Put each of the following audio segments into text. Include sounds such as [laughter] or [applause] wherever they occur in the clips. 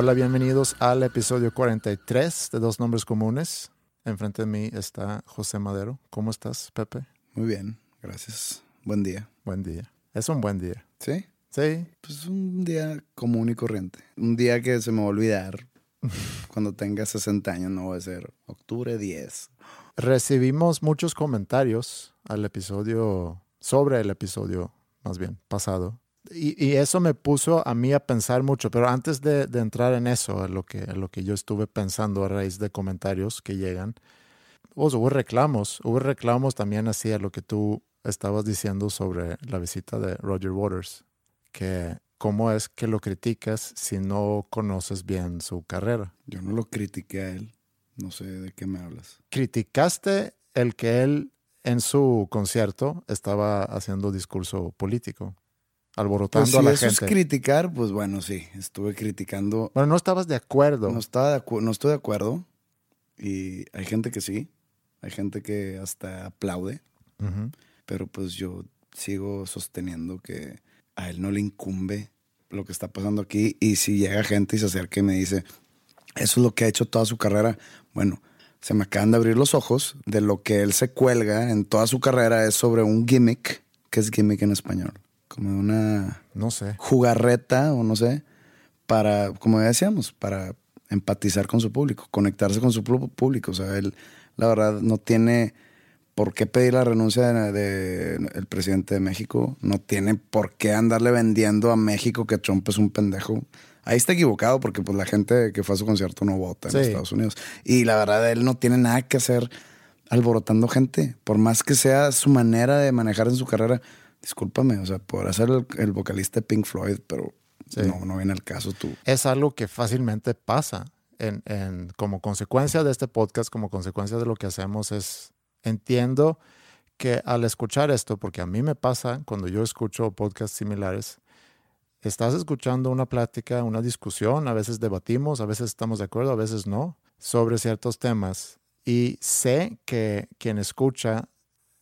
Hola, bienvenidos al episodio 43 de Dos Nombres Comunes. Enfrente de mí está José Madero. ¿Cómo estás, Pepe? Muy bien, gracias. Buen día. Buen día. Es un buen día. ¿Sí? Sí. Pues un día común y corriente. Un día que se me va a olvidar. [laughs] Cuando tenga 60 años no va a ser octubre 10. Recibimos muchos comentarios al episodio, sobre el episodio, más bien, pasado. Y, y eso me puso a mí a pensar mucho, pero antes de, de entrar en eso, a lo, que, a lo que yo estuve pensando a raíz de comentarios que llegan, pues, hubo reclamos, hubo reclamos también así a lo que tú estabas diciendo sobre la visita de Roger Waters, que cómo es que lo criticas si no conoces bien su carrera. Yo no lo critiqué a él. No sé de qué me hablas. Criticaste el que él en su concierto estaba haciendo discurso político, alborotando Pues si a la eso gente. es criticar, pues bueno, sí. Estuve criticando. bueno, no estabas de acuerdo. No, estaba de acu- no estoy de acuerdo. Y hay gente que sí. Hay gente que hasta aplaude. Pero pues yo sigo sosteniendo que a él no le incumbe lo que está pasando aquí. Y si llega gente y se acerca y me dice, eso es lo que ha hecho toda su carrera, bueno, se me acaban de abrir los ojos de lo que él se cuelga en toda su carrera es sobre un gimmick. ¿Qué es gimmick en español? Como una No sé. jugarreta o no sé, para, como decíamos, para empatizar con su público, conectarse con su público. O sea, él, la verdad, no tiene por qué pedir la renuncia del de, el presidente de México, no tiene por qué andarle vendiendo a México que Trump es un pendejo. Ahí está equivocado porque pues la gente que fue a su concierto no vota en Sí. Estados Unidos. Y la verdad, él no tiene nada que hacer alborotando gente, por más que sea su manera de manejar en su carrera. Discúlpame, o sea, podrá ser el, el vocalista de Pink Floyd, pero Sí. no, no viene al caso tú. Es algo que fácilmente pasa. En, en- como consecuencia de este podcast, como consecuencia de lo que hacemos, es entiendo que al escuchar esto, porque a mí me pasa cuando yo escucho podcasts similares, estás escuchando una plática, una discusión, a veces debatimos, a veces estamos de acuerdo, a veces no, sobre ciertos temas. Y sé que quien escucha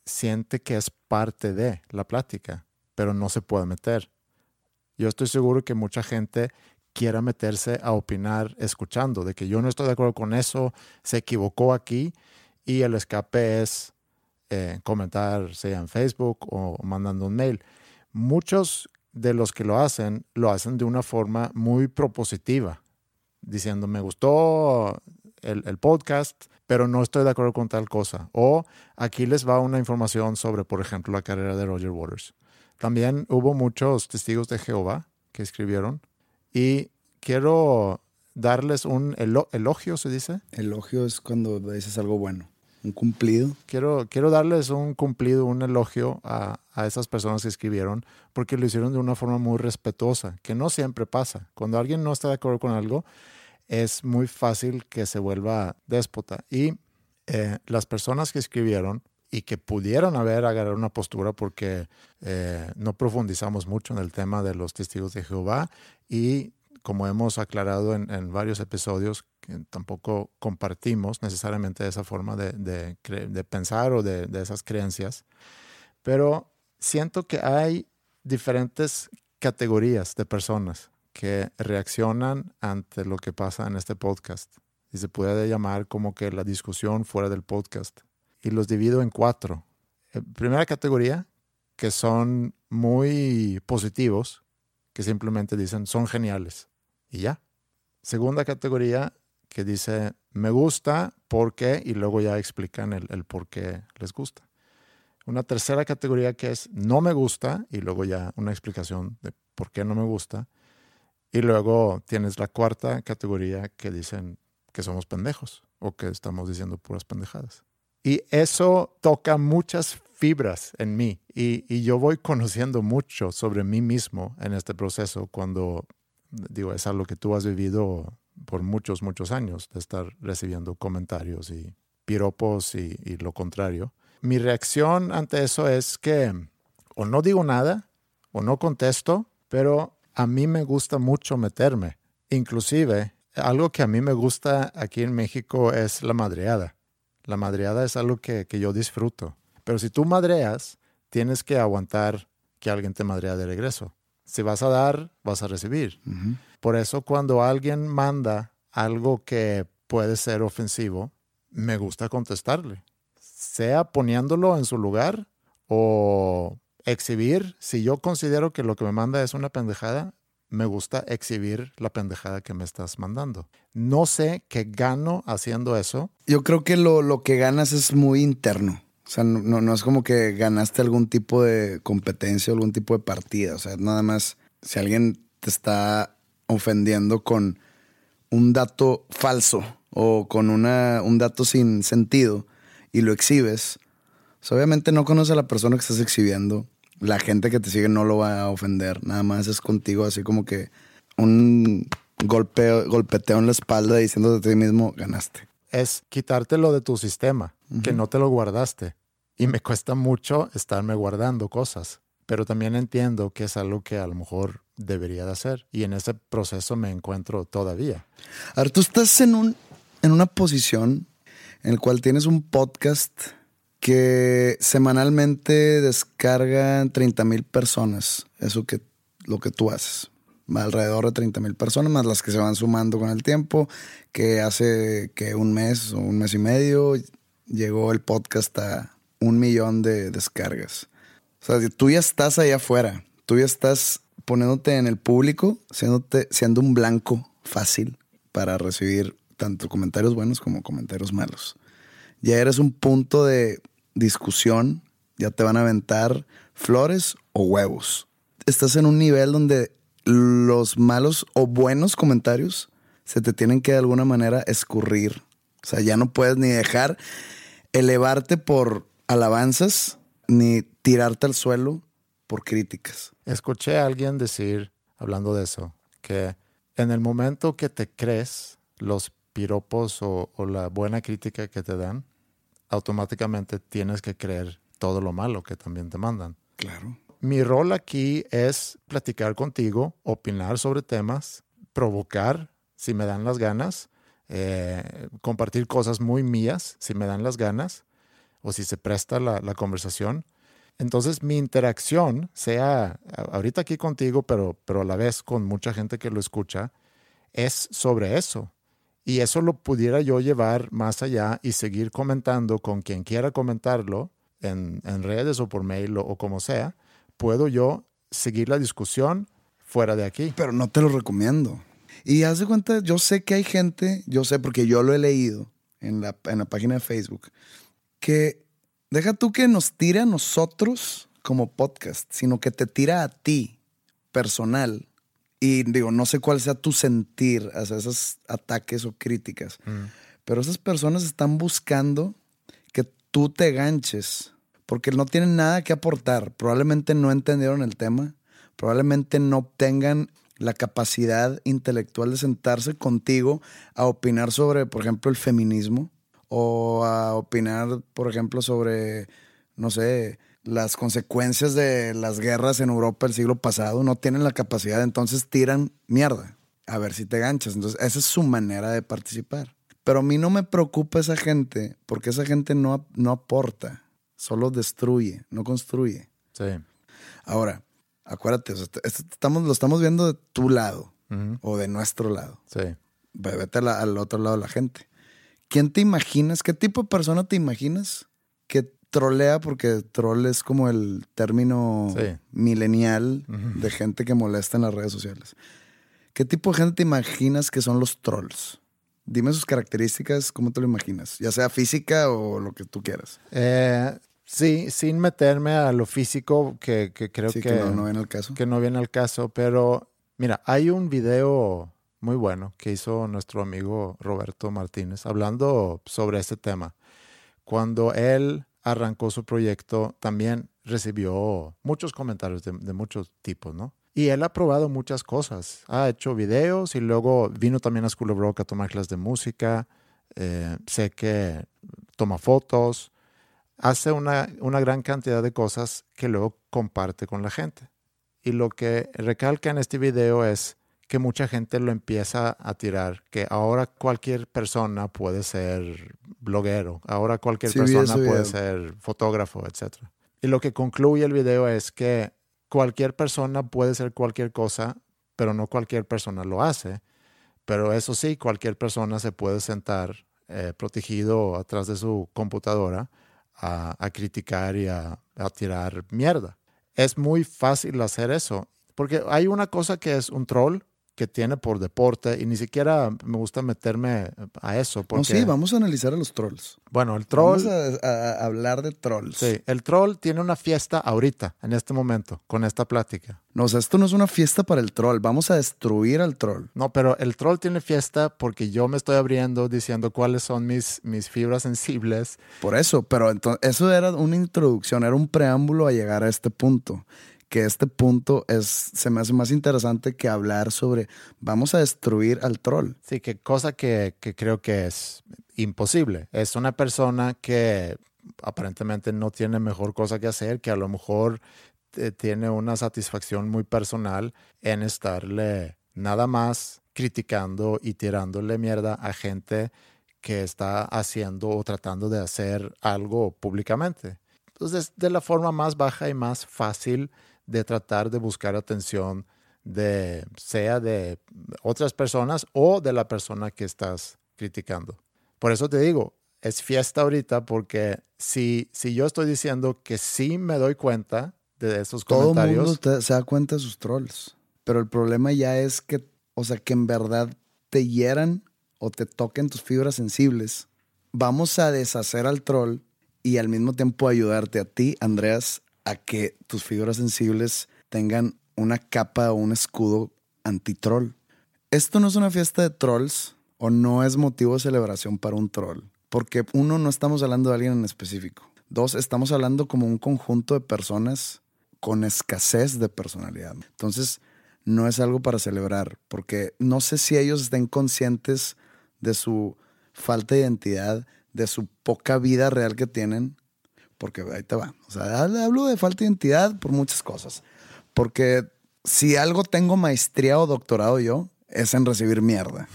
siente que es parte de la plática, pero no se puede meter. Yo estoy seguro que mucha gente quiera meterse a opinar escuchando, de que yo no estoy de acuerdo con eso, se equivocó aquí y el escape es eh, comentar, sea en Facebook o mandando un mail. Muchos de los que lo hacen, lo hacen de una forma muy propositiva, diciendo, me gustó el, el podcast, pero no estoy de acuerdo con tal cosa. O aquí les va una información sobre, por ejemplo, la carrera de Roger Waters. También hubo muchos testigos de Jehová que escribieron y quiero darles un elo- elogio, se dice. Elogio es cuando dices algo bueno, un cumplido. Quiero, quiero darles un cumplido, un elogio a, a esas personas que escribieron porque lo hicieron de una forma muy respetuosa, que no siempre pasa. Cuando alguien no está de acuerdo con algo, es muy fácil que se vuelva déspota. Y eh, las personas que escribieron y que pudieron haber agarrado una postura porque eh, no profundizamos mucho en el tema de los testigos de Jehová y como hemos aclarado en, varios episodios, tampoco compartimos necesariamente esa forma de, pensar o de esas creencias, pero siento que hay diferentes categorías de personas que reaccionan ante lo que pasa en este podcast. y se puede llamar como que la discusión fuera del podcast. Y los divido en cuatro. Eh, primera categoría, que son muy positivos, que simplemente dicen son geniales y ya. Segunda categoría que dice me gusta, por qué y luego ya explican el, el por qué les gusta. Una tercera categoría que es no me gusta y luego ya una explicación de por qué no me gusta. Y luego tienes la cuarta categoría que dicen que somos pendejos o que estamos diciendo puras pendejadas. Y eso toca muchas fibras en mí y, y, yo voy conociendo mucho sobre mí mismo en este proceso cuando, digo, es algo que tú has vivido por muchos, muchos años de estar recibiendo comentarios y piropos y, y lo contrario. Mi reacción ante eso es que o no digo nada o no contesto, pero a mí me gusta mucho meterme. Inclusive, algo que a mí me gusta aquí en México es la madreada. La madreada es algo que, que yo disfruto. Pero si tú madreas, tienes que aguantar que alguien te madrea de regreso. Si vas a dar, vas a recibir. Uh -huh. Por eso cuando alguien manda algo que puede ser ofensivo, me gusta contestarle. Sea poniéndolo en su lugar o exhibir. Si yo considero que lo que me manda es una pendejada, me gusta exhibir la pendejada que me estás mandando. No sé qué gano haciendo eso. Yo creo que lo, lo que ganas es muy interno. O sea, no, no, es como que ganaste algún tipo de competencia, algún tipo de partida. O sea, nada más, si alguien te está ofendiendo con un dato falso o con una, un dato sin sentido y lo exhibes, pues obviamente no conoce a la persona que estás exhibiendo. La gente que te sigue no lo va a ofender. Nada más es contigo así como que un golpeo, golpeteo en la espalda diciéndote a ti mismo, ganaste es quitártelo de tu sistema, uh -huh. que no te lo guardaste. Y me cuesta mucho estarme guardando cosas, pero también entiendo que es algo que a lo mejor debería de hacer. Y en ese proceso me encuentro todavía. Ahora, tú estás en, un, en una posición en la cual tienes un podcast que semanalmente descargan 30 mil personas, eso que lo que tú haces alrededor de 30 mil personas, más las que se van sumando con el tiempo, que hace que un mes o un mes y medio llegó el podcast a un millón de descargas. O sea, tú ya estás allá afuera, tú ya estás poniéndote en el público, siéndote, siendo un blanco fácil para recibir tanto comentarios buenos como comentarios malos. Ya eres un punto de discusión, ya te van a aventar flores o huevos. Estás en un nivel donde los malos o buenos comentarios se te tienen que de alguna manera escurrir. O sea, ya no puedes ni dejar elevarte por alabanzas ni tirarte al suelo por críticas. Escuché a alguien decir, hablando de eso, que en el momento que te crees los piropos o, o la buena crítica que te dan, automáticamente tienes que creer todo lo malo que también te mandan. Claro. Mi rol aquí es platicar contigo, opinar sobre temas, provocar si me dan las ganas, eh, compartir cosas muy mías si me dan las ganas o si se presta la, la, conversación. Entonces mi interacción, sea ahorita aquí contigo, pero, pero a la vez con mucha gente que lo escucha, es sobre eso. Y eso lo pudiera yo llevar más allá y seguir comentando con quien quiera comentarlo en, en redes o por mail o, como sea puedo yo seguir la discusión fuera de aquí. Pero no te lo recomiendo. Y haz de cuenta, yo sé que hay gente, yo sé porque yo lo he leído en la, en la página de Facebook, que deja tú que nos tire a nosotros como podcast, sino que te tira a ti personal. Y digo, no sé cuál sea tu sentir hacia esos ataques o críticas, mm. pero esas personas están buscando que tú te ganches porque no tienen nada que aportar. Probablemente no entendieron el tema, probablemente no tengan la capacidad intelectual de sentarse contigo a opinar sobre, por ejemplo, el feminismo o a opinar, por ejemplo, sobre, no sé, las consecuencias de las guerras en Europa el siglo pasado. No tienen la capacidad, entonces tiran mierda. A ver si te ganchas. Entonces, esa es su manera de participar. Pero a mí no me preocupa esa gente, porque esa gente no, no aporta solo destruye, no construye. Sí. Ahora, acuérdate, estamos, lo estamos viendo de tu lado uh -huh. o de nuestro lado. Sí. vete al otro lado de la gente. ¿Quién te imaginas? ¿Qué tipo de persona te imaginas trolea? Porque troll es como el término milenial de gente que molesta en las redes sociales. ¿Qué tipo de gente te imaginas que son los trolls? Dime sus características, ¿cómo te lo imaginas? Ya sea física o lo que tú quieras. Eh, sí, sin meterme a lo físico, que, creo que, no, no viene al caso. Que no viene al caso, pero mira, hay un video muy bueno que hizo nuestro amigo Roberto Martínez hablando sobre este tema. Cuando él arrancó su proyecto, también recibió muchos comentarios de, muchos tipos, ¿no? Y él ha probado muchas cosas. Ha hecho videos y luego vino también a School of Rock a tomar clases de música. Eh, sé que toma fotos. Hace una, una gran cantidad de cosas que luego comparte con la gente. Y lo que recalca en este video es que mucha gente lo empieza a tirar, que ahora cualquier persona puede ser bloguero, ahora cualquier persona puede ser fotógrafo, etc. Y lo que concluye el video es que cualquier persona puede ser cualquier cosa, pero no cualquier persona lo hace. Pero eso sí, cualquier persona se puede sentar eh, protegido atrás de su computadora a, criticar y a, a tirar mierda. Es muy fácil hacer eso, porque hay una cosa que es un troll, que tiene por deporte y ni siquiera me gusta meterme a eso. Porque, no, sí, vamos a analizar a los trolls. Bueno, el troll... Vamos a, hablar de trolls. Sí, el troll tiene una fiesta ahorita, en este momento, con esta plática. No, o sea, esto no es una fiesta para el troll, vamos a destruir al troll. No, pero el troll tiene fiesta porque yo me estoy abriendo diciendo cuáles son mis, mis fibras sensibles. Por eso, pero entonces, eso era una introducción, era un preámbulo a llegar a este punto que este punto es, se me hace más interesante que hablar sobre vamos a destruir al troll. Sí, que cosa que, creo que es imposible. Es una persona que aparentemente no tiene mejor cosa que hacer, que a lo mejor eh, tiene una satisfacción muy personal en estarle nada más criticando y tirándole mierda a gente que está haciendo o tratando de hacer algo públicamente. Entonces, de la forma más baja y más fácil de tratar de buscar atención de sea de otras personas o de la persona que estás criticando. Por eso te digo, es fiesta ahorita porque si, si yo estoy diciendo que sí me doy cuenta de esos comentarios. Todo el mundo se da cuenta de sus trolls. Pero el problema ya es que, o sea, que en verdad te hieran o te toquen tus fibras sensibles. Vamos a deshacer al troll y al mismo tiempo ayudarte a ti, Andreas, a que tus fibras sensibles tengan una capa o un escudo anti-troll. Esto no es una fiesta de trolls o no es motivo de celebración para un troll, porque uno, no estamos hablando de alguien en específico. Dos, estamos hablando como un conjunto de personas con escasez de personalidad. Entonces, no es algo para celebrar, porque no sé si ellos estén conscientes de su falta de identidad, de su poca vida real que tienen, porque ahí te va. O sea, hablo de falta de identidad por muchas cosas. Porque si algo tengo maestría o doctorado yo, es en recibir mierda.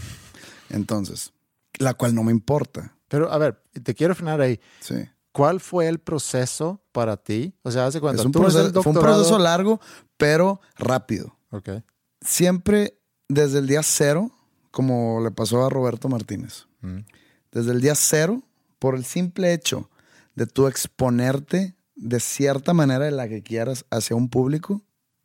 Entonces, la cual no me importa. Pero a ver, te quiero frenar ahí. Sí. ¿Cuál fue el proceso para ti? O sea, hace cuánto. un proceso, fue un proceso largo, pero rápido. Ok. Siempre desde el día cero, como le pasó a Roberto Martínez. Mm. Desde el día cero, por el simple hecho de tú exponerte de cierta manera de la que quieras hacia un público,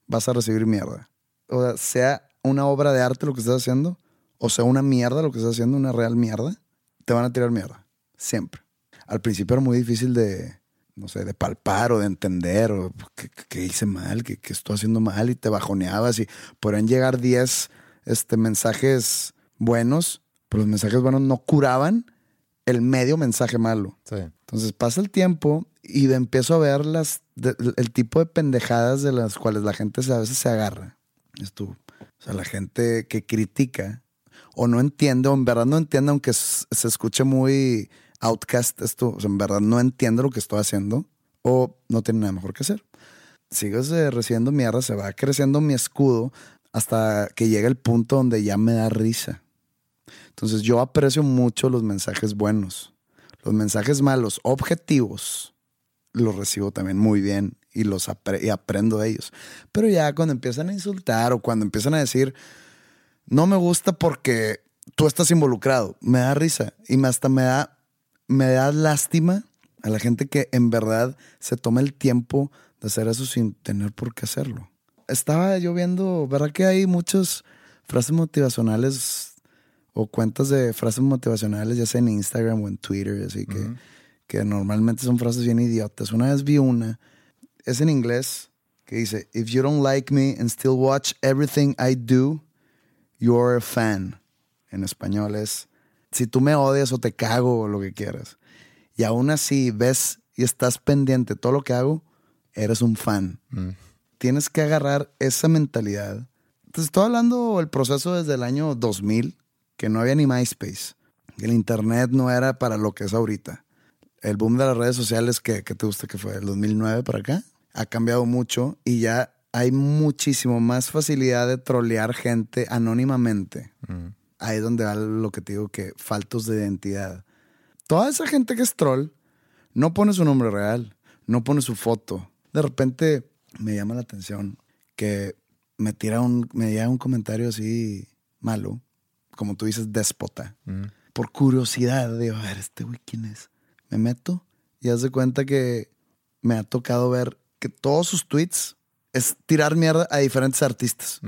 vas a recibir mierda. O sea, sea una obra de arte lo que estás haciendo, o sea una mierda lo que estás haciendo, una real mierda, te van a tirar mierda. Siempre. Al principio era muy difícil de, no sé, de palpar o de entender, o qué, hice mal, qué, estoy haciendo mal, y te bajoneabas y podrían llegar 10 este, mensajes buenos, pero los mensajes buenos no curaban el medio mensaje malo. Entonces pasa el tiempo y empiezo a ver las, el tipo de pendejadas de las cuales la gente a veces se agarra. Es tú. O sea, la gente que critica o no entiende, o en verdad no entiende, aunque se escuche muy outcast esto, o sea, en verdad no entiende lo que estoy haciendo o no tiene nada mejor que hacer. Sigues recibiendo mierda, se va creciendo mi escudo hasta que llega el punto donde ya me da risa. Entonces yo aprecio mucho los mensajes buenos. Los mensajes malos, objetivos, los recibo también muy bien y los y aprendo de ellos. Pero ya cuando empiezan a insultar o cuando empiezan a decir, no me gusta porque tú estás involucrado. Me da risa y hasta me da, me da lástima a la gente que en verdad se toma el tiempo de hacer eso sin tener por qué hacerlo. Estaba yo viendo, ¿verdad que hay muchas frases motivacionales o cuentas de frases motivacionales, ya sea en Instagram o en Twitter, así que, que normalmente son frases bien idiotas. Una vez vi una, es en inglés, que dice, If you don't like me and still watch everything I do, you're a fan. En español es, si tú me odias o te cago o lo que quieras, y aún así ves y estás pendiente de todo lo que hago, eres un fan. Mm. Tienes que agarrar esa mentalidad. Te estoy hablando del proceso desde el año 2000, que no había ni MySpace. El Internet no era para lo que es ahorita. El boom de las redes sociales, que, que te gusta que fue? ¿El 2009 para acá? Ha cambiado mucho y ya hay muchísimo más facilidad de trolear gente anónimamente. Mm. Ahí es donde va lo que te digo que faltos de identidad. Toda esa gente que es troll no pone su nombre real, no pone su foto. De repente me llama la atención que me tira un, me llega un comentario así malo, como tú dices, déspota. Mm. Por curiosidad, digo, a ver, este güey, ¿quién es? Me meto y haz de cuenta que me ha tocado ver que todos sus tweets es tirar mierda a diferentes artistas.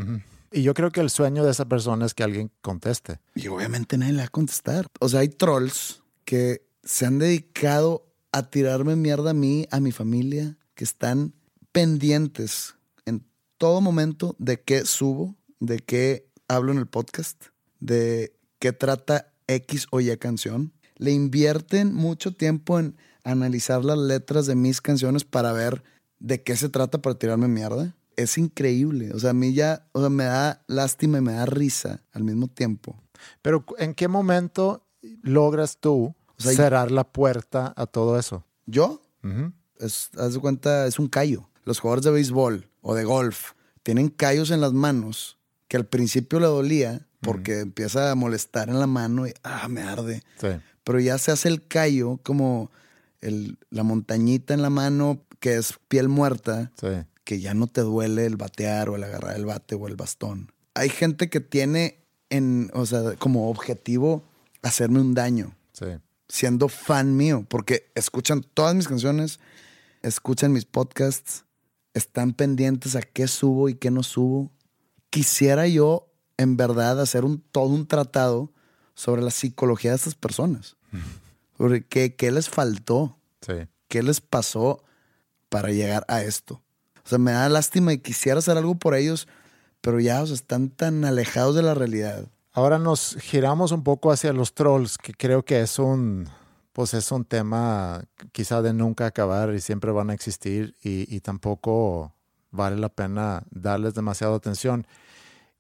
Y yo creo que el sueño de esa persona es que alguien conteste. Y obviamente nadie le va a contestar. O sea, hay trolls que se han dedicado a tirarme mierda a mí, a mi familia, que están pendientes en todo momento de qué subo, de qué hablo en el podcast, de qué trata X o Y canción. Le invierten mucho tiempo en analizar las letras de mis canciones para ver de qué se trata para tirarme mierda. Es increíble. O sea, a mí ya, o sea, me da lástima y me da risa al mismo tiempo. Pero ¿en qué momento logras tú O sea, cerrar la puerta a todo eso? Yo, es, haz de cuenta, es un callo. Los jugadores de béisbol o de golf tienen callos en las manos que al principio le dolía porque empieza a molestar en la mano y ah, me arde. Sí. Pero ya se hace el callo como el- la montañita en la mano que es piel muerta, Sí. que ya no te duele el batear o el agarrar el bate o el bastón. Hay gente que tiene en, o sea, como objetivo hacerme un daño Sí. siendo fan mío, porque escuchan todas mis canciones, escuchan mis podcasts, están pendientes a qué subo y qué no subo. Quisiera yo, en verdad, hacer un, todo un tratado sobre la psicología de estas personas. Sobre qué, qué les faltó, Sí. qué les pasó para llegar a esto. O sea, me da lástima y quisiera hacer algo por ellos, pero ya o sea, están tan alejados de la realidad. Ahora nos giramos un poco hacia los trolls, que creo que es un, pues es un tema quizá de nunca acabar y siempre van a existir y, y tampoco vale la pena darles demasiada atención.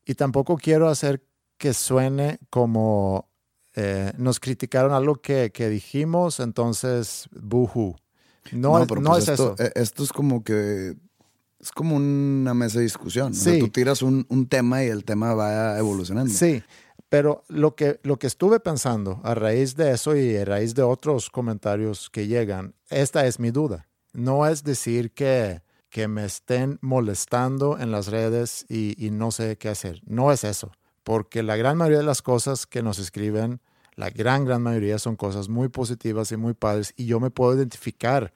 Y tampoco quiero hacer que suene como eh, nos criticaron algo que, que dijimos, entonces, buhu. No, es- pero no pues es esto, eso. eh, Esto es como que. Es como una mesa de discusión. O sea, Sí. tú tiras un, un tema y el tema va evolucionando. Sí, pero lo que, lo que estuve pensando a raíz de eso y a raíz de otros comentarios que llegan, esta es mi duda. No es decir que, que me estén molestando en las redes y, no sé qué hacer. No es eso, porque la gran mayoría de las cosas que nos escriben, la gran, gran mayoría son cosas muy positivas y muy padres y yo me puedo identificar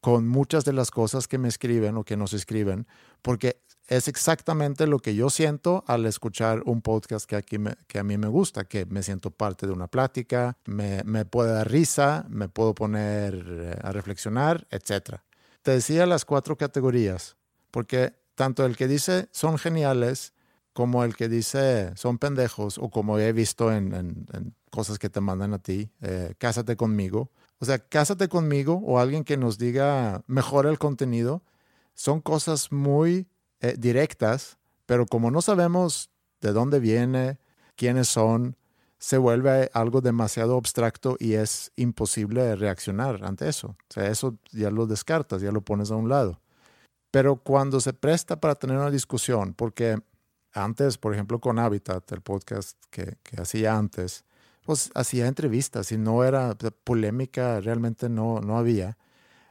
con muchas de las cosas que me escriben o que nos escriben, porque es exactamente lo que yo siento al escuchar un podcast que, aquí que a mí me gusta, que me siento parte de una plática, me, me puede dar risa, me puedo poner eh, a reflexionar, etc. Te decía las cuatro categorías, porque tanto el que dice son geniales como el que dice son pendejos o como he visto en, cosas que te mandan a ti, eh, cásate conmigo. O sea, cásate conmigo o alguien que nos diga mejora el contenido, son cosas muy eh, directas, pero como no sabemos de dónde viene, quiénes son, se vuelve algo demasiado abstracto y es imposible reaccionar ante eso. O sea, eso ya lo descartas, ya lo pones a un lado. Pero cuando se presta para tener una discusión, porque antes, por ejemplo, con Habitat, el podcast que, que hacía antes, pues hacía entrevistas y no era polémica, realmente no, no había.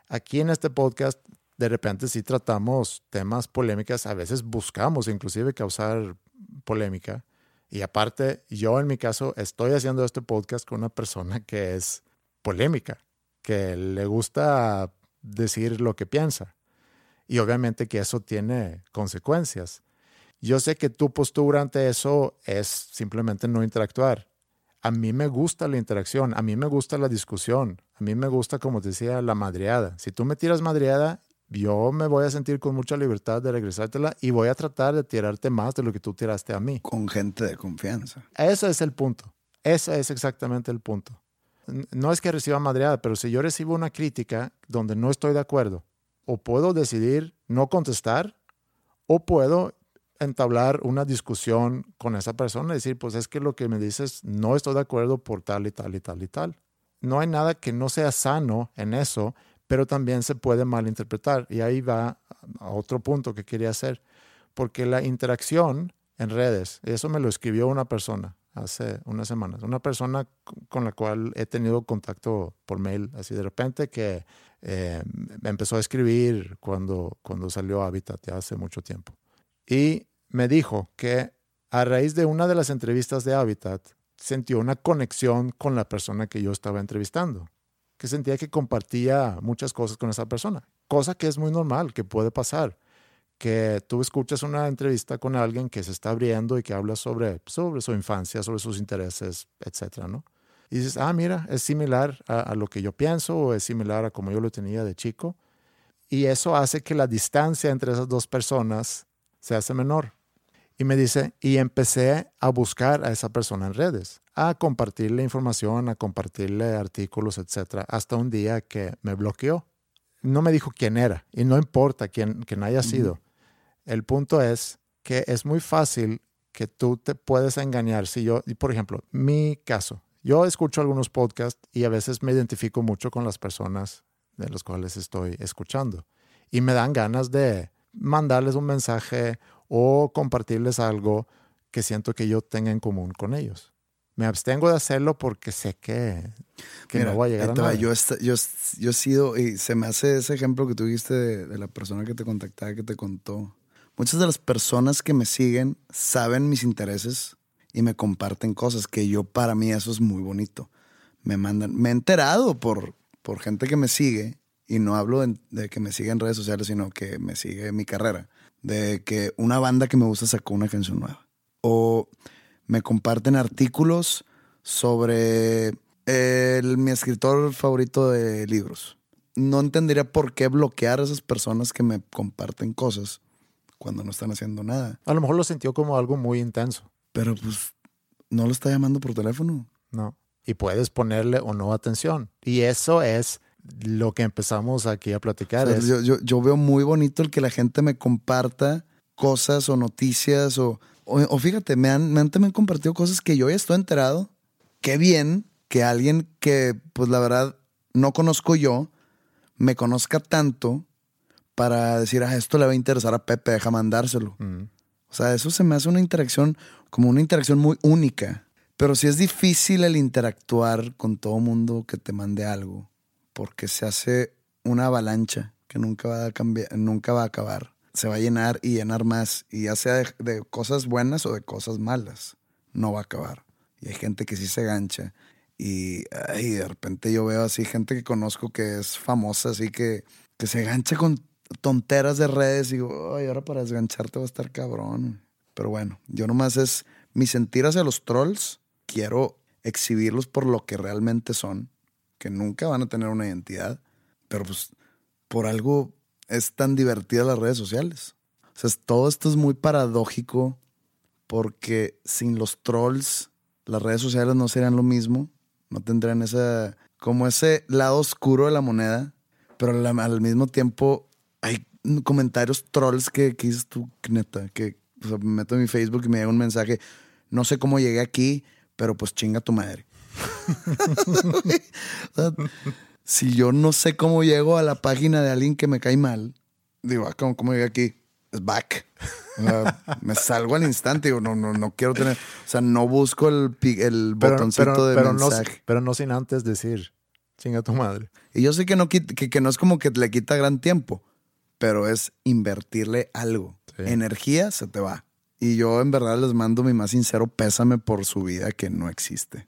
Aquí en este podcast, de repente sí tratamos temas polémicas, a veces buscamos inclusive causar polémica Y aparte, yo en mi caso estoy haciendo este podcast con una persona que es polémica, que le gusta decir lo que piensa. Y obviamente que eso tiene consecuencias. Yo sé que tu postura ante eso es simplemente no interactuar. A mí me gusta la interacción, a mí me gusta la discusión, a mí me gusta, como te decía, la madreada. Si tú me tiras madreada, yo me voy a sentir con mucha libertad de regresártela y voy a tratar de tirarte más de lo que tú tiraste a mí. Con gente de confianza. Ese es el punto. Ese es exactamente el punto. No es que reciba madreada, pero si yo recibo una crítica donde no estoy de acuerdo, o puedo decidir no contestar, o puedo entablar una discusión con esa persona y decir, pues es que lo que me dices no estoy de acuerdo por tal y tal y tal y tal. No hay nada que no sea sano en eso pero también se puede malinterpretar. Y ahí va a otro punto que quería hacer, porque la interacción en redes, eso me lo escribió una persona hace unas semanas, una persona con la cual he tenido contacto por mail, así de repente que eh, empezó a escribir cuando, cuando salió Habitat, ya hace mucho tiempo. Y me dijo que a raíz de una de las entrevistas de Habitat, sintió una conexión con la persona que yo estaba entrevistando que sentía que compartía muchas cosas con esa persona, cosa que es muy normal, que puede pasar, que tú escuchas una entrevista con alguien que se está abriendo y que habla sobre, sobre su infancia, sobre sus intereses, etcétera, ¿no? Y dices, ah, mira, es similar a, lo que yo pienso o es similar a como yo lo tenía de chico. Y eso hace que la distancia entre esas dos personas se hace menor. Y me dice, y empecé a buscar a esa persona en redes, a compartirle información, a compartirle artículos, etcétera, hasta un día que me bloqueó. No me dijo quién era y no importa quién, quién haya sido. El punto es que es muy fácil que tú te puedes engañar. Si yo, por ejemplo, mi caso, yo escucho algunos podcasts y a veces me identifico mucho con las personas de las cuales estoy escuchando y me dan ganas de mandarles un mensaje o compartirles algo que siento que yo tenga en común con ellos. Me abstengo de hacerlo porque sé que, que no voy a llegar a nada. Yo, yo, yo he sido, y se me hace ese ejemplo que tuviste de, de la persona que te contactaba, que te contó. Muchas de las personas que me siguen saben mis intereses y me comparten cosas que yo, para mí, eso es muy bonito. Me mandan, me he enterado por, por gente que me sigue, y no hablo de, de que me sigue en redes sociales, sino que me sigue mi carrera de que una banda que me gusta sacó una canción nueva. O me comparten artículos sobre el, mi escritor favorito de libros. No entendería por qué bloquear a esas personas que me comparten cosas cuando no están haciendo nada. A lo mejor lo sintió como algo muy intenso. Pero pues no lo está llamando por teléfono. No. Y puedes ponerle o no atención. Y eso es lo que empezamos aquí a platicar. es... yo, veo muy bonito el que la gente me comparta cosas o noticias o, o, fíjate, me han, me han también compartido cosas que yo ya estoy enterado. Qué bien que alguien que, pues la verdad, no conozco yo, me conozca tanto para decir, ah, esto le va a interesar a Pepe, deja mandárselo. Mm. O sea, eso se me hace una interacción, como una interacción muy única. Pero si es difícil el interactuar con todo mundo que te mande algo porque se hace una avalancha que nunca va a cambiar, nunca va a acabar. Se va a llenar y llenar más, y ya sea de, cosas buenas o de cosas malas, no va a acabar. Y hay gente que sí se gancha. Y de repente yo veo así gente que conozco que es famosa, así que, que se gancha con tonteras de redes y digo, ay, ahora para desgancharte va a estar cabrón. Pero bueno, yo nomás es mi sentir hacia los trolls, quiero exhibirlos por lo que realmente son que nunca van a tener una identidad, pero pues por algo es tan divertida las redes sociales. O sea, todo esto es muy paradójico porque sin los trolls las redes sociales no serían lo mismo, no tendrían esa como ese lado oscuro de la moneda, pero al, mismo tiempo hay comentarios trolls que, que dices tú, neta, que me meto en mi Facebook y me llega un mensaje, no sé cómo llegué aquí, pero pues chinga tu madre. [laughs] si yo no sé cómo llego a la página de alguien que me cae mal, digo, ah, ¿cómo, cómo llegué aquí? Es back. [laughs] me salgo al instante, digo, no, no, no quiero tener, o sea, no busco el, el botoncito de mensaje. No, pero no sin antes decir, chinga tu madre. Y yo sé que no, que, que no es como que le quita gran tiempo, pero es invertirle algo. Energía se te va. Y yo en verdad les mando mi más sincero pésame por su vida que no existe.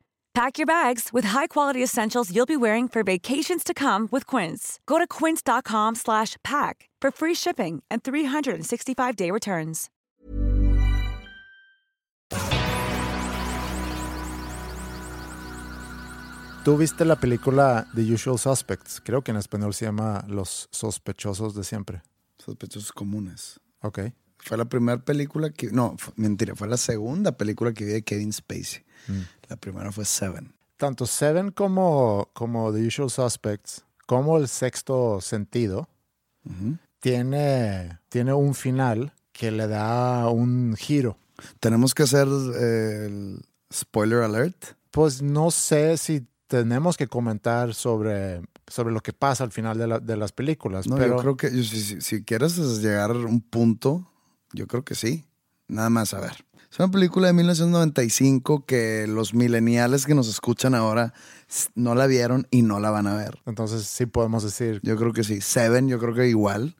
Pack your bags with high-quality essentials you'll be wearing for vacations to come with Quince. Go to quince.com slash pack for free shipping and 365-day returns. Tú viste la película The Usual Suspects. Creo que en español se llama Los sospechosos de siempre. Sospechosos comunes. Ok. Fue la primera película que. No, fu- mentira, fue la segunda película que vi de Kevin Spacey. Mm. La primera fue Seven. Tanto Seven como, como The Usual Suspects, como el sexto sentido, tiene, tiene un final que le da un giro. Tenemos que hacer eh, el spoiler alert. Pues no sé si tenemos que comentar sobre, sobre lo que pasa al final de, la- de las películas, No, pero yo creo que si- si quieres llegar a un punto, yo creo que sí. Nada más a ver. Es una película de 1995 que los mileniales que nos escuchan ahora no la vieron y no la van a ver. entonces sí podemos decir, Yo creo que sí. Seven, yo creo que igual.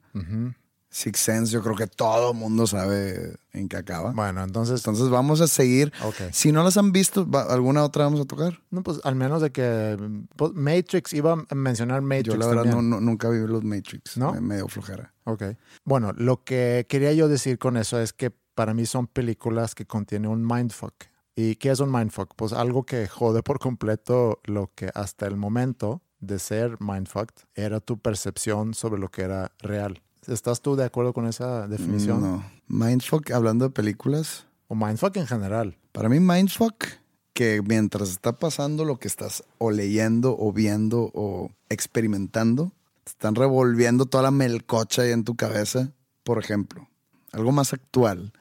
Six Sense, yo creo que todo mundo sabe en qué acaba. bueno, entonces, Entonces vamos a seguir. Si no las han visto, ¿alguna otra vamos a tocar? no, pues al menos de que pues, Matrix, iba a mencionar Matrix Yo la verdad no, no- nunca vi los Matrix. ¿No? Me, me dio flojera. Ok. Bueno, lo que quería yo decir con eso es que para mí son películas que contienen un mindfuck. ¿Y qué es un mindfuck? Pues algo que jode por completo lo que hasta el momento de ser mindfucked era tu percepción sobre lo que era real. ¿Estás tú de acuerdo con esa definición? No. Mindfuck, hablando de películas. O mindfuck en general. Para mí, mindfuck, que mientras está pasando lo que estás o leyendo o viendo o experimentando, te están revolviendo toda la melcocha ahí en tu cabeza. Por ejemplo, algo más actual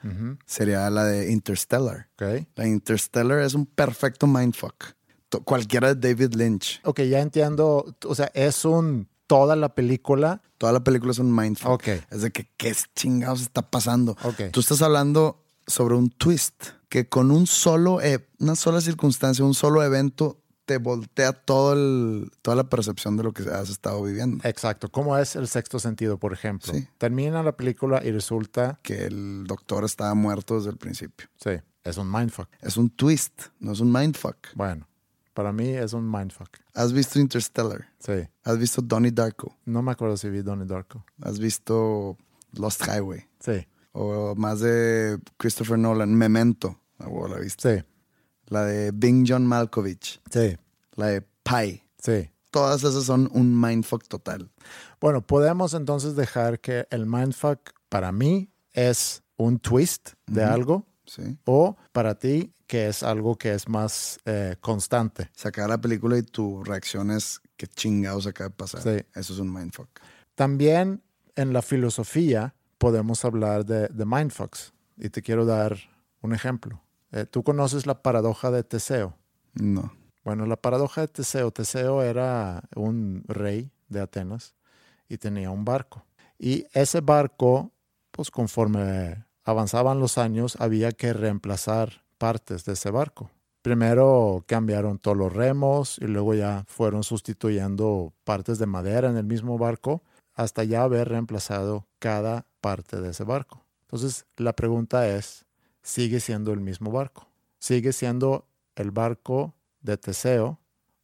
sería la de Interstellar. Ok. La Interstellar es un perfecto mindfuck. Cualquiera de David Lynch. Ok, ya entiendo. O sea, es un toda la película. Toda la película es un mindfuck. Ok. Es de que, ¿qué chingados está pasando? Ok. Tú estás hablando sobre un twist que con un solo, e- una sola circunstancia, un solo evento, te voltea todo el, toda la percepción de lo que has estado viviendo. Exacto. ¿Cómo es el sexto sentido, por ejemplo? Sí. Termina la película y resulta, Que el doctor estaba muerto desde el principio. sí, es un mindfuck. Es un twist, no es un mindfuck. Bueno, para mí es un mindfuck. ¿Has visto Interstellar? Sí. ¿Has visto Donnie Darko? No me acuerdo si vi Donnie Darko. ¿Has visto Lost Highway? Sí, O más de Christopher Nolan, Memento. Ah, la viste. sí, La de Bing John Malkovich. sí, La de Pi. sí. Todas esas son un mindfuck total. Bueno, podemos entonces dejar que el mindfuck para mí es un twist de algo ¿sí? o para ti que es algo que es más eh, constante. Sacar la película y tu reacción es que chingados acaba de pasar. Sí. Eso es un mindfuck. También en la filosofía podemos hablar de, de mindfucks y te quiero dar un ejemplo. Eh, Tú conoces la paradoja de Teseo. No. Bueno, la paradoja de Teseo. Teseo era un rey de Atenas y tenía un barco. Y ese barco, pues conforme avanzaban los años, había que reemplazar partes de ese barco. Primero cambiaron todos los remos y luego ya fueron sustituyendo partes de madera en el mismo barco hasta ya haber reemplazado cada parte de ese barco. Entonces, la pregunta es, ¿sigue siendo el mismo barco? ¿Sigue siendo el barco de Teseo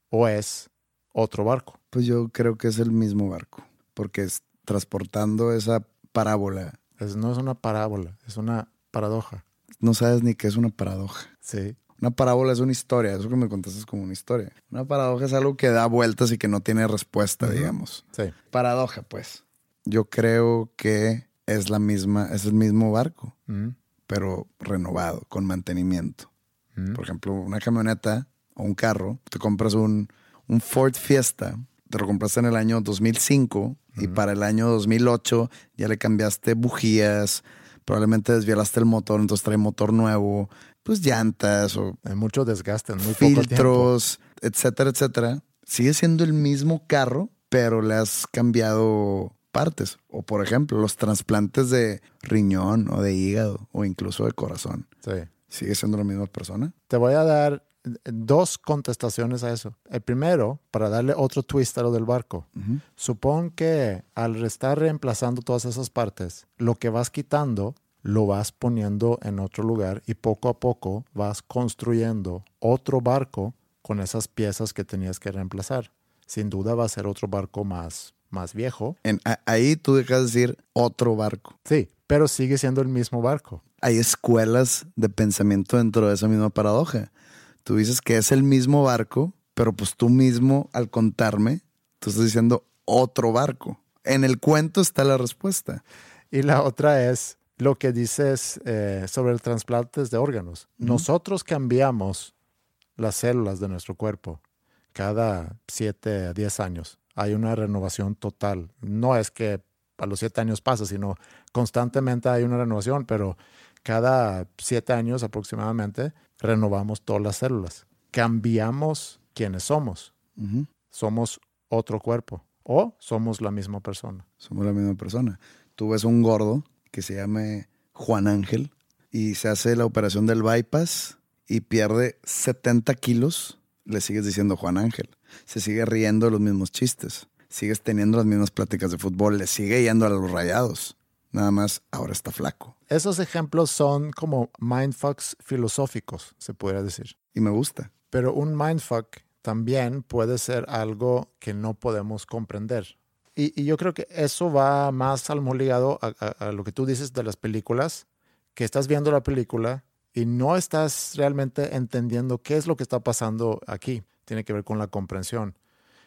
o es otro barco? Pues yo creo que es el mismo barco. Porque es transportando esa parábola. Es- no es una parábola, es una paradoja. No sabes ni qué es una paradoja. Sí. Una parábola es una historia, eso que me contaste es como una historia. Una paradoja es algo que da vueltas y que no tiene respuesta, digamos. Sí. Paradoja, pues. Yo creo que es la misma, es el mismo barco, pero renovado, con mantenimiento. mm. Por ejemplo, una camioneta o un carro, te compras un, un Ford Fiesta, te lo compraste en el año 2005 y para el año 2008 ya le cambiaste bujías, probablemente desvielaste el motor, entonces trae motor nuevo, pues llantas o Hay mucho desgaste en muy poco filtros, etcétera, etcétera. Sigue siendo el mismo carro, pero le has cambiado partes. O por ejemplo, los trasplantes de riñón o de hígado o incluso de corazón. Sí. ¿Sigue siendo la misma persona? Te voy a dar dos contestaciones a eso. El primero, para darle otro twist a lo del barco. Supón que al estar reemplazando todas esas partes, lo que vas quitando lo vas poniendo en otro lugar y poco a poco vas construyendo otro barco con esas piezas que tenías que reemplazar. Sin duda va a ser otro barco más, más viejo. En, a- ahí tú dejas de decir otro barco. Sí, pero sigue siendo el mismo barco. Hay escuelas de pensamiento dentro de esa misma paradoja. Tú dices que es el mismo barco, pero pues tú mismo al contarme, tú estás diciendo otro barco. En el cuento está la respuesta. Y la otra es lo que dices eh, sobre el trasplantes de órganos. Nosotros cambiamos las células de nuestro cuerpo cada 7 a 10 años. Hay una renovación total. No es que a los 7 años pasa, sino constantemente hay una renovación, pero cada 7 años aproximadamente renovamos todas las células. Cambiamos quienes somos. Ujú. Somos otro cuerpo o somos la misma persona. Somos la misma persona. Tú ves un gordo que se llame Juan Ángel y se hace la operación del bypass y pierde 70 kilos, le sigues diciendo Juan Ángel. Se sigue riendo de los mismos chistes. Sigues teniendo las mismas pláticas de fútbol. Le sigue yendo a los rayados. Nada más, ahora está flaco. Esos ejemplos son como mindfucks filosóficos, se podría decir. Y me gusta. Pero un mindfuck también puede ser algo que no podemos comprender. Y, y yo creo que eso va más al ligado a, a- a lo que tú dices de las películas, que estás viendo la película y no estás realmente entendiendo qué es lo que está pasando aquí. Tiene que ver con la comprensión.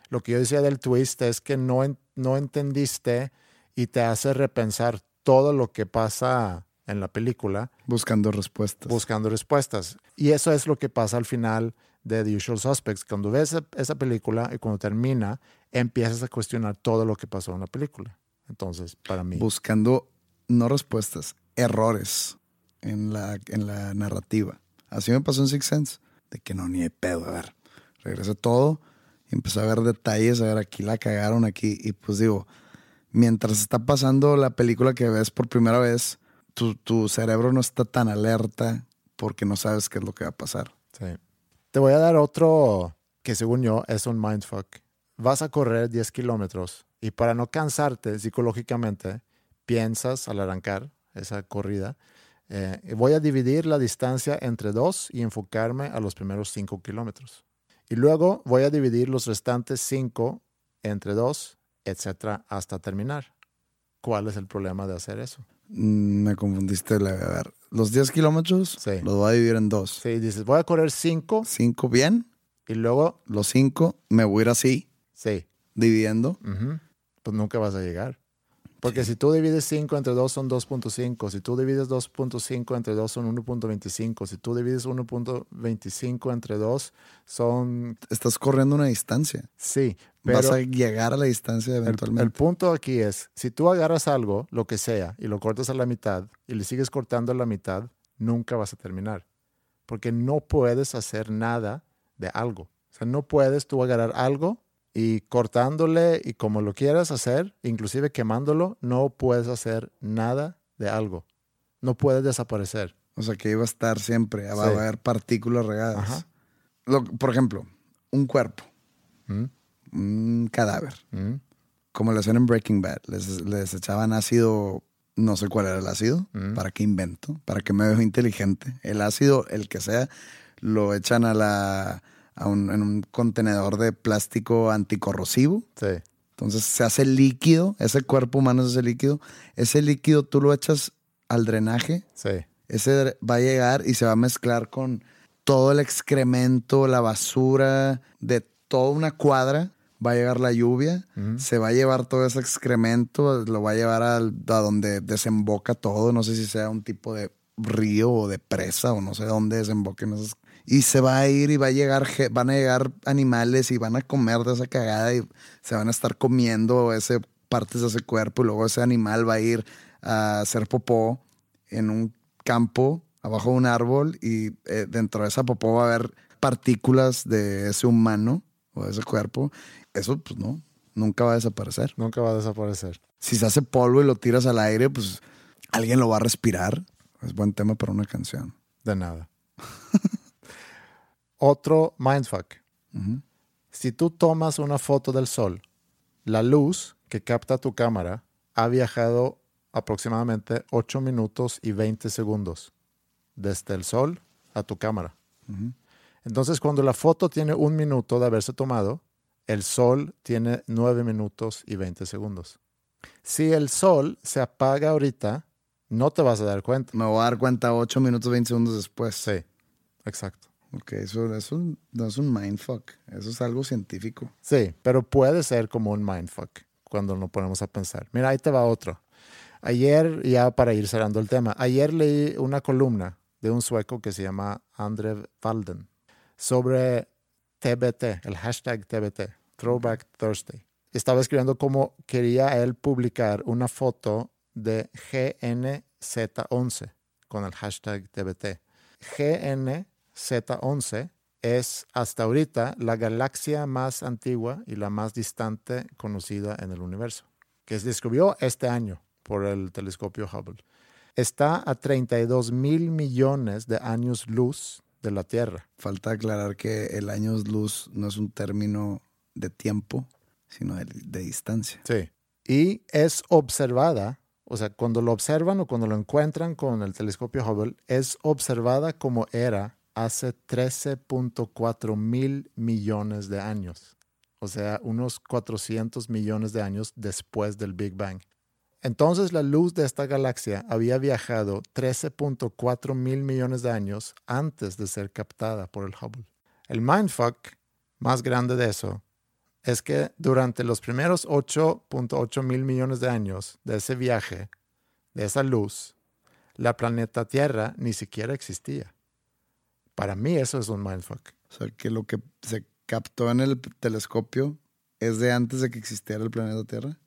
Lo que yo decía del twist es que no, no entendiste y te hace repensar todo lo que pasa en la película Buscando respuestas. buscando respuestas. Y eso es lo que pasa al final de The Usual Suspects. Cuando ves esa, esa película y cuando termina, empiezas a cuestionar todo lo que pasó en la película. Entonces, para mí, Buscando, no respuestas, errores en la, en la narrativa. Así me pasó en Six Sense. De que no, ni de pedo. A ver, regresé todo y empecé a ver detalles. A ver, aquí la cagaron, aquí. Y pues digo, mientras está pasando la película que ves por primera vez, tu, tu cerebro no está tan alerta porque no sabes qué es lo que va a pasar. sí. Te voy a dar otro que según yo es un mindfuck. Vas a correr 10 kilómetros y para no cansarte psicológicamente, piensas al arrancar esa corrida, eh, voy a dividir la distancia entre dos y enfocarme a los primeros 5 kilómetros. Y luego voy a dividir los restantes 5 entre dos, etcétera, hasta terminar. ¿Cuál es el problema de hacer eso? Mm, Me confundiste. la- A ver, los 10 kilómetros Sí. los voy a dividir en dos. Si dices, voy a correr 5 Cinco bien, y luego, los cinco me voy a ir así, sí, dividiendo. ujú, pues nunca vas a llegar. Porque si tú divides 5 entre 2 son 2.5, si tú divides 2.5 entre 2 son 1.25, si tú divides 1.25 entre 2 son, Estás corriendo una distancia. sí, pero Vas a llegar a la distancia el, eventualmente. el punto aquí es, si tú agarras algo, lo que sea, y lo cortas a la mitad y le sigues cortando a la mitad, nunca vas a terminar. Porque no puedes hacer nada de algo. O sea, no puedes tú agarrar algo y cortándole y como lo quieras hacer, inclusive quemándolo, no puedes hacer nada de algo. No puedes desaparecer. O sea, que iba a estar siempre. Va Sí. a haber partículas regadas. Ajá. Lo- por ejemplo, un cuerpo, ¿Mm? un cadáver. ¿Mm? Como lo hacían en Breaking Bad. Les, les echaban ácido, no sé cuál era el ácido. Mm. ¿Para qué invento? ¿Para qué me veo inteligente? El ácido, el que sea, lo echan a la, a un, en un contenedor de plástico anticorrosivo. Sí. Entonces se hace líquido, ese cuerpo humano es ese líquido. Ese líquido tú lo echas al drenaje, Sí. ese va a llegar y se va a mezclar con todo el excremento, la basura de toda una cuadra. Va a llegar la lluvia, se va a llevar todo ese excremento, lo va a llevar al- a donde desemboca todo. No sé si sea un tipo de río o de presa o no sé dónde desemboquen esos. Y se va a ir y va a llegar, van a llegar animales y van a comer de esa cagada y se van a estar comiendo ese, partes de ese cuerpo y luego ese animal va a ir a hacer popó en un campo abajo de un árbol y eh, dentro de esa popó va a haber partículas de ese humano o de ese cuerpo. Eso pues no, nunca va a desaparecer. Nunca va a desaparecer. Si se hace polvo y lo tiras al aire, pues alguien lo va a respirar. Es buen tema para una canción. De nada. [laughs] Otro mindfuck. Si tú tomas una foto del sol, la luz que capta tu cámara ha viajado aproximadamente 8 minutos y 20 segundos desde el sol a tu cámara. Entonces, cuando la foto tiene un minuto de haberse tomado, el sol tiene 9 minutos y 20 segundos. Si el sol se apaga ahorita, no te vas a dar cuenta. Me voy a dar cuenta 8 minutos 20 segundos después. Sí, exacto. Ok, eso, eso no es un mindfuck. Eso es algo científico. Sí, pero puede ser como un mindfuck cuando nos ponemos a pensar. Mira, ahí te va otro. Ayer, ya para ir cerrando el tema, ayer leí una columna de un sueco que se llama Andre Walden sobre TBT, el hashtag TBT, Throwback Thursday. Estaba escribiendo cómo quería él publicar una foto de GNZ11 con el hashtag TBT. GNZ11 es hasta ahorita la galaxia más antigua y la más distante conocida en el universo, que se descubrió este año por el telescopio Hubble. Está a 32 mil millones de años luz de la Tierra. Falta aclarar que el año luz no es un término de tiempo, sino de, de distancia. Sí. Y es observada, o sea, cuando lo observan o cuando lo encuentran con el telescopio Hubble, es observada como era hace 13.4 mil millones de años. O sea, unos 400 millones de años después del Big Bang. Entonces la luz de esta galaxia había viajado 13.4 mil millones de años antes de ser captada por el Hubble. El mindfuck más grande de eso es que durante los primeros 8.8 mil millones de años de ese viaje, de esa luz, la planeta Tierra ni siquiera existía. Para mí eso es un mindfuck. O sea, que lo que se captó en el telescopio es de antes de que existiera el planeta Tierra.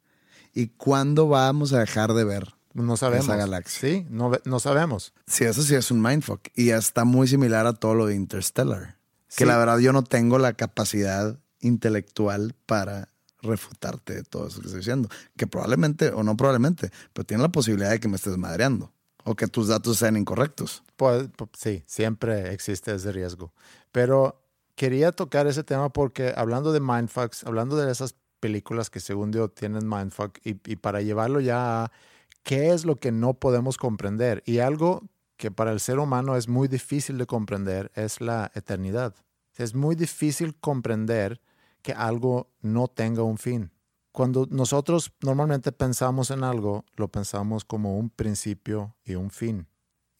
¿Y cuándo vamos a dejar de ver? No sabemos. Esa galaxia. Sí, no, no sabemos. Sí, eso sí es un mindfuck. Y está muy similar a todo lo de Interstellar. Sí. Que la verdad yo no tengo la capacidad intelectual para refutarte de todo eso que estoy diciendo. Que probablemente, o no probablemente, pero tiene la posibilidad de que me estés madreando. O que tus datos sean incorrectos. Pues, pues, sí, siempre existe ese riesgo. Pero quería tocar ese tema porque hablando de mindfucks, hablando de esas películas que según yo tienen mindfuck y, y para llevarlo ya a qué es lo que no podemos comprender y algo que para el ser humano es muy difícil de comprender es la eternidad. Es muy difícil comprender que algo no tenga un fin. Cuando nosotros normalmente pensamos en algo, lo pensamos como un principio y un fin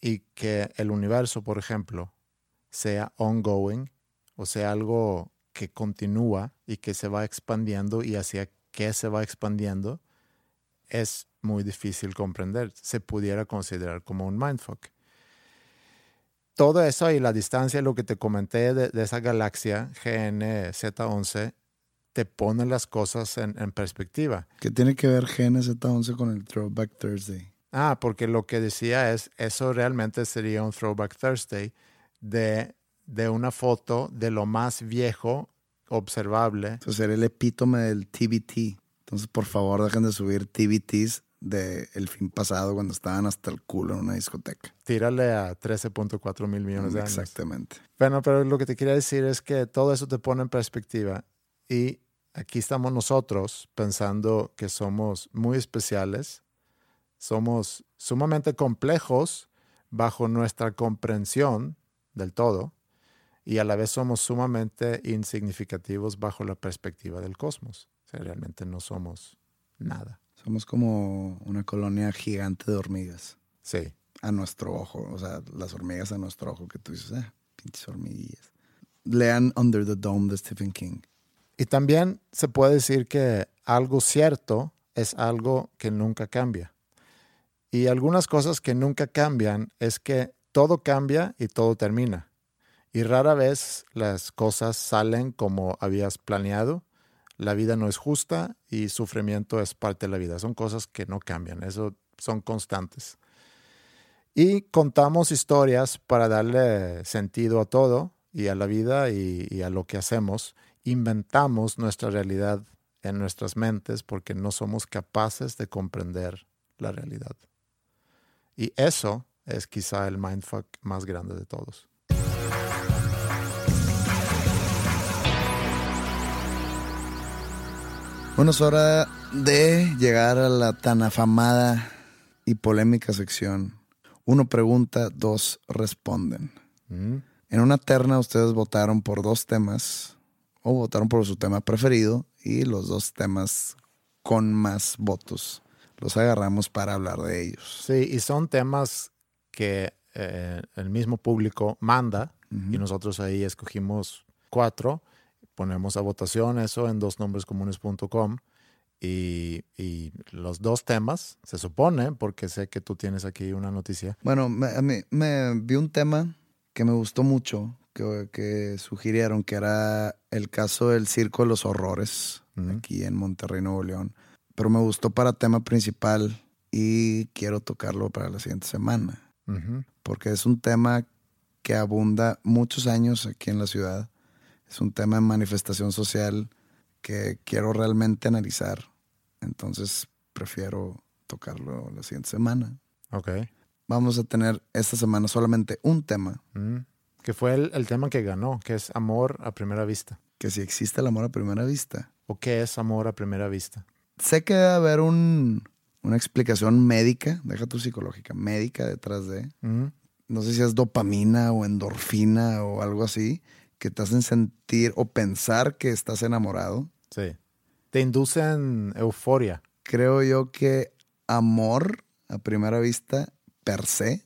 y que el universo, por ejemplo, sea ongoing, o sea, algo que continúa y que se va expandiendo y hacia qué se va expandiendo, es muy difícil comprender. Se pudiera considerar como un mindfuck. Todo eso y la distancia, lo que te comenté de, esa galaxia GNZ11, te pone las cosas en, en perspectiva. ¿Qué tiene que ver GNZ11 con el Throwback Thursday? Ah, porque lo que decía es, eso realmente sería un Throwback Thursday de, de una foto de lo más viejo observable. Entonces sería el epítome del TBT. Entonces, por favor, dejen de subir TBTs del fin pasado cuando estaban hasta el culo en una discoteca. Tírale a 13.4 mil millones de años. Exactamente. Bueno, pero lo que te quería decir es que todo eso te pone en perspectiva y aquí estamos nosotros pensando que somos muy especiales, somos sumamente complejos bajo nuestra comprensión del todo y a la vez somos sumamente insignificativos bajo la perspectiva del cosmos. O sea, realmente no somos nada. Somos como una colonia gigante de hormigas Sí, a nuestro ojo. O sea, las hormigas a nuestro ojo que tú dices, ah, Pinches hormiguillas. Lean Under the Dome de Stephen King. Y también se puede decir que algo cierto es algo que nunca cambia. Y algunas cosas que nunca cambian es que todo cambia y todo termina. Y rara vez las cosas salen como habías planeado. La vida no es justa y sufrimiento es parte de la vida. Son cosas que no cambian, eso son constantes. Y contamos historias para darle sentido a todo y a la vida y, y a lo que hacemos. Inventamos nuestra realidad en nuestras mentes porque no somos capaces de comprender la realidad. Y eso es quizá el mindfuck más grande de todos. Bueno, es hora de llegar a la tan afamada y polémica sección. Uno pregunta, dos responden. Mm. En una terna ustedes votaron por dos temas o votaron por su tema preferido y los dos temas con más votos. Los agarramos para hablar de ellos. Sí, y son temas que eh, el mismo público manda y nosotros ahí escogimos cuatro, ponemos a votación eso en dosnombrescomunes.com y, y los dos temas, se supone, porque sé que tú tienes aquí una noticia. Bueno, me, a mí- me vi un tema que me gustó mucho, que, que sugirieron, que era el caso del Circo de los Horrores, aquí en Monterrey, Nuevo León. Pero me gustó para tema principal y quiero tocarlo para la siguiente semana, porque es un tema que abunda muchos años aquí en la ciudad. Es un tema de manifestación social que quiero realmente analizar. Entonces prefiero tocarlo la siguiente semana Ok. vamos a tener esta semana solamente un tema, Mm. Que fue el, el tema que ganó, que es amor a primera vista. que si existe el amor a primera vista. ¿O qué es amor a primera vista? Sé que debe haber un, una explicación médica, deja tu psicológica, médica detrás de, no sé si es dopamina o endorfina o algo así, que te hacen sentir o pensar que estás enamorado. Sí. Te inducen euforia. Creo yo que amor a primera vista per se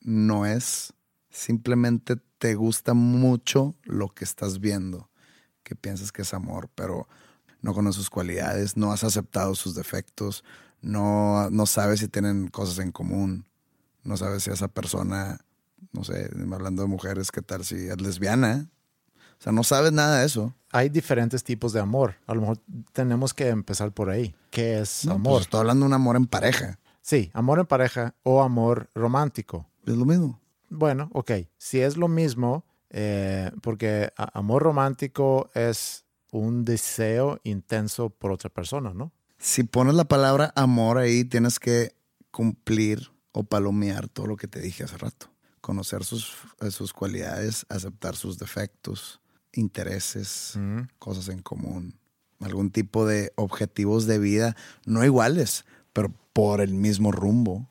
no es. Simplemente te gusta mucho lo que estás viendo, que piensas que es amor, pero no conoces sus cualidades, no has aceptado sus defectos, no, no sabes si tienen cosas en común, no sabes si esa persona, no sé, hablando de mujeres, qué tal si es lesbiana. O sea, no sabes nada de eso. Hay diferentes tipos de amor. A lo mejor tenemos que empezar por ahí. ¿Qué es No, amor? pues estoy hablando de un amor en pareja. Sí, amor en pareja o amor romántico. Es lo mismo. Bueno, ok. Si es lo mismo, eh, porque amor romántico es un deseo intenso por otra persona, ¿no? Si pones la palabra amor ahí, tienes que cumplir o palomear todo lo que te dije hace rato. Conocer sus, eh, sus cualidades, aceptar sus defectos, intereses, Mm. cosas en común, algún tipo de objetivos de vida, no iguales, pero por el mismo rumbo.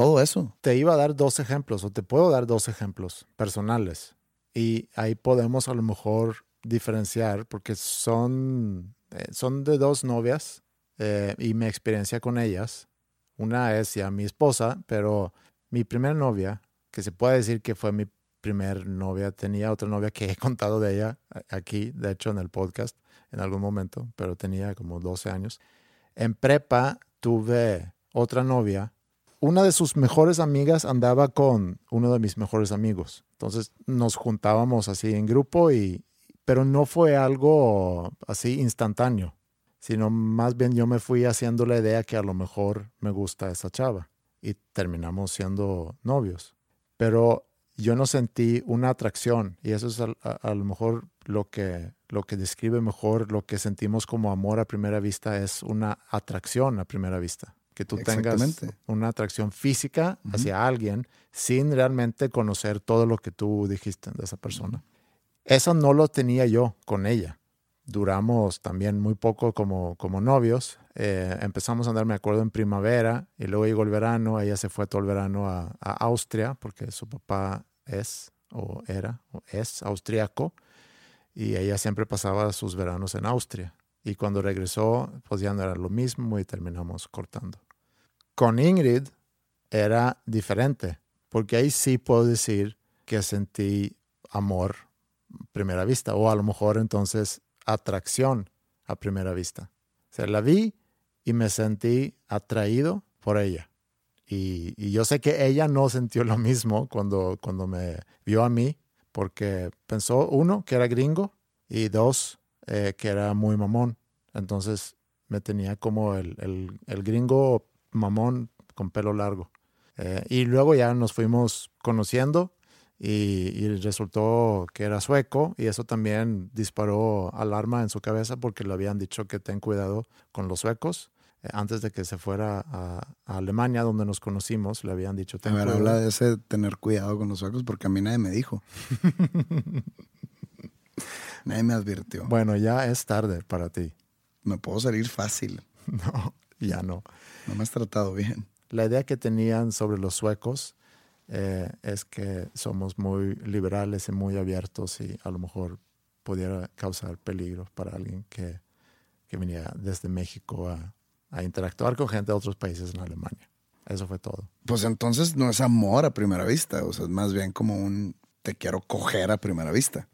Todo eso. Te iba a dar dos ejemplos, o te puedo dar dos ejemplos personales. Y ahí podemos a lo mejor diferenciar, porque son, eh, son de dos novias eh, y mi experiencia con ellas. Una es ya mi esposa, pero mi primera novia, que se puede decir que fue mi primer novia, tenía otra novia que he contado de ella aquí, de hecho en el podcast en algún momento, pero tenía como 12 años. En prepa tuve otra novia. Una de sus mejores amigas andaba con uno de mis mejores amigos. Entonces nos juntábamos así en grupo y pero no fue algo así instantáneo, sino más bien yo me fui haciendo la idea que a lo mejor me gusta esa chava y terminamos siendo novios. Pero yo no sentí una atracción y eso es a, lo mejor lo que, lo que describe mejor lo que sentimos como amor a primera vista es una atracción a primera vista. Que tú tengas una atracción física hacia alguien sin realmente conocer todo lo que tú dijiste de esa persona. Eso no lo tenía yo con ella. Duramos también muy poco como, como novios. Eh, empezamos a andar, me acuerdo, en primavera y luego llegó el verano. Ella se fue todo el verano a, a Austria porque su papá es o era o es austriaco y ella siempre pasaba sus veranos en Austria. Y cuando regresó, pues ya no era lo mismo y terminamos cortando. Con Ingrid era diferente, porque ahí sí puedo decir que sentí amor a primera vista o a lo mejor entonces atracción a primera vista. O sea, la vi y me sentí atraído por ella. Y, y, yo sé que ella no sintió lo mismo cuando, cuando me vio a mí, porque pensó, uno, que era gringo y dos, eh, que era muy mamón. Entonces me tenía como el, el, el gringo mamón con pelo largo. Eh, y luego ya nos fuimos conociendo y, y, resultó que era sueco y eso también disparó alarma en su cabeza porque le habían dicho que ten cuidado con los suecos. Eh, antes de que se fuera a, a, Alemania, donde nos conocimos, le habían dicho... Ten a ver, cuidado. habla de ese tener cuidado con los suecos porque a mí nadie me dijo. [laughs] [laughs] nadie me advirtió. Bueno, ya es tarde para ti. Me puedo salir fácil. [laughs] No, ya no. No me has tratado bien. La idea que tenían sobre los suecos eh, es que somos muy liberales y muy abiertos y a lo mejor pudiera causar peligro para alguien que, que viniera desde México a, a, interactuar con gente de otros países en Alemania. Eso fue todo. Pues entonces no es amor a primera vista, o sea, es más bien como un te quiero coger a primera vista.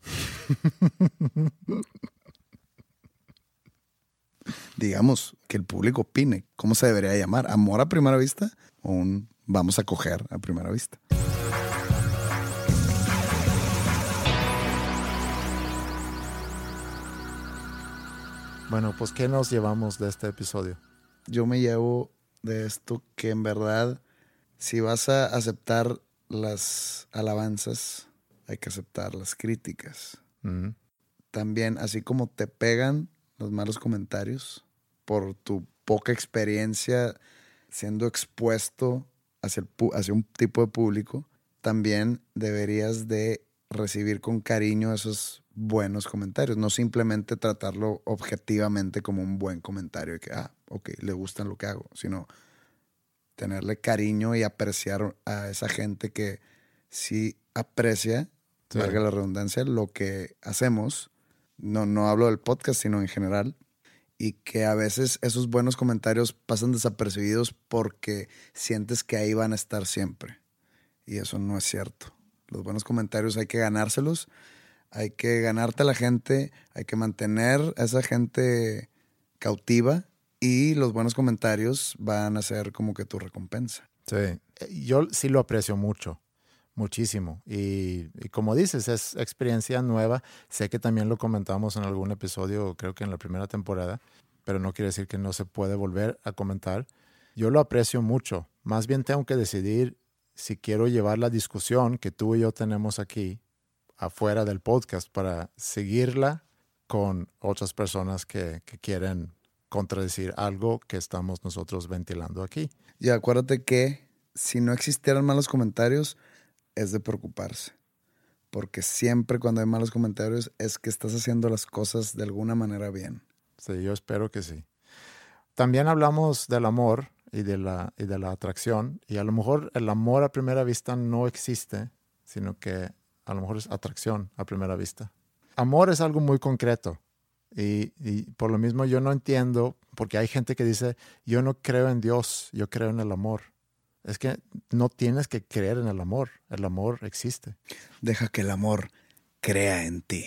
Digamos que el público opine cómo se debería llamar, amor a primera vista o un vamos a coger a primera vista. Bueno, pues ¿qué nos llevamos de este episodio? Yo me llevo de esto que en verdad, si vas a aceptar las alabanzas, hay que aceptar las críticas. También, así como te pegan los malos comentarios por tu poca experiencia siendo expuesto hacia, el, hacia un tipo de público, también deberías de recibir con cariño esos buenos comentarios, no simplemente tratarlo objetivamente como un buen comentario de que, ah, ok, le gusta lo que hago, sino tenerle cariño y apreciar a esa gente que sí aprecia, sí. valga la redundancia, lo que hacemos. No, no hablo del podcast, sino en general. Y que a veces esos buenos comentarios pasan desapercibidos porque sientes que ahí van a estar siempre. Y eso no es cierto. Los buenos comentarios hay que ganárselos, hay que ganarte a la gente, hay que mantener a esa gente cautiva y los buenos comentarios van a ser como que tu recompensa. Sí, yo sí lo aprecio mucho, muchísimo. Y, como dices, es experiencia nueva. Sé que también lo comentamos en algún episodio, creo que en la primera temporada, pero no quiere decir que no se puede volver a comentar. Yo lo aprecio mucho. Más bien tengo que decidir si quiero llevar la discusión que tú y yo tenemos aquí afuera del podcast para seguirla con otras personas que quieren contradecir algo que estamos nosotros ventilando aquí. Y acuérdate que si no existieran malos comentarios, es de preocuparse. Porque siempre cuando hay malos comentarios es que estás haciendo las cosas de alguna manera bien. Sí, yo espero que sí. También hablamos del amor y de la, y de la atracción. Y a lo mejor el amor a primera vista no existe, sino que a lo mejor es atracción a primera vista. Amor es algo muy concreto. Y, y, por lo mismo yo no entiendo, porque hay gente que dice, yo no creo en Dios, yo creo en el amor. Es que no tienes que creer en el amor, el amor existe. Deja que el amor crea en ti.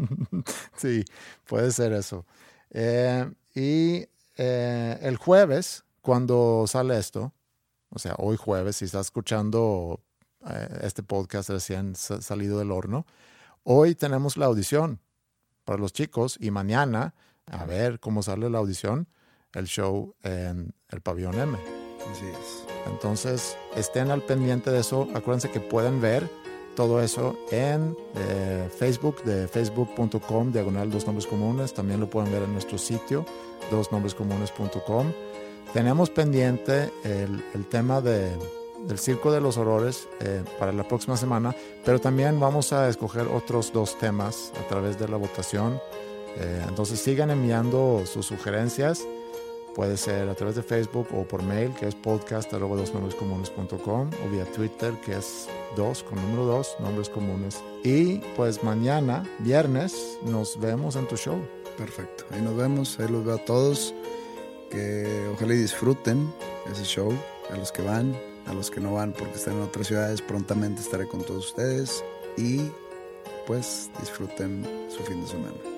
[laughs] sí, puede ser eso. Eh, y eh, el jueves, cuando sale esto, o sea, hoy jueves, si estás escuchando eh, este podcast recién salido del horno, hoy tenemos la audición para los chicos y mañana, a ver cómo sale la audición, el show en el pabellón M. Así es. Entonces, estén al pendiente de eso. Acuérdense que pueden ver todo eso en eh, Facebook, de facebook.com, diagonal dos nombres comunes. También lo pueden ver en nuestro sitio, dosnombrescomunes.com. Tenemos pendiente el, tema de, del Circo de los Horrores eh, para la próxima semana, pero también vamos a escoger otros dos temas a través de la votación. Eh, entonces sigan enviando sus sugerencias. Puede ser a través de Facebook o por mail, que es podcast o vía Twitter, que es dos con número dos, nombres comunes. Y pues mañana, viernes, nos vemos en tu show. Perfecto. Ahí nos vemos, ahí los veo a todos. Que ojalá disfruten ese show, a los que van, a los que no van porque están en otras ciudades, prontamente estaré con todos ustedes. Y después disfruten su fin de semana.